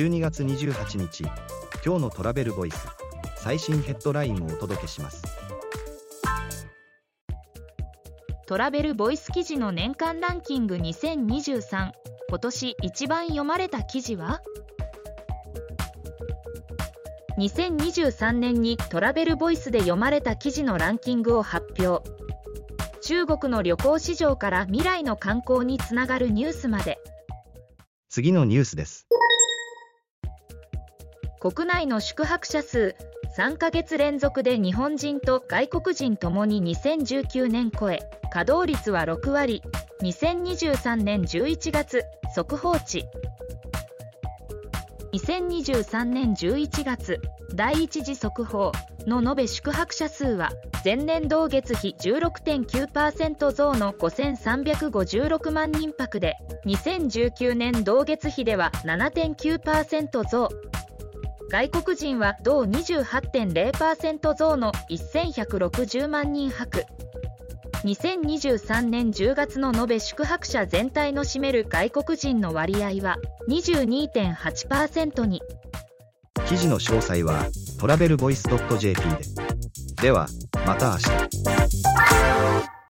12月28日今日のトラベルボイス最新ヘッドラインをお届けします。トラベルボイス記事の年間ランキング2023今年一番読まれた記事は？2023年にトラベルボイスで読まれた記事のランキングを発表。中国の旅行市場から未来の観光につながるニュースまで。次のニュースです国内の宿泊者数3ヶ月連続で日本人と外国人ともに2019年超え稼働率は6割2023年11月速報値。2023年11月第一次速報の延べ宿泊者数は前年同月比16.9%増の5356万人泊で2019年同月比では7.9%増。外国人は同28.0%増の1160万人泊。2023年10月の延べ宿泊者全体の占める外国人の割合は22.8%に。記事の詳細はトラベルボイス .jp で。ではまた明日。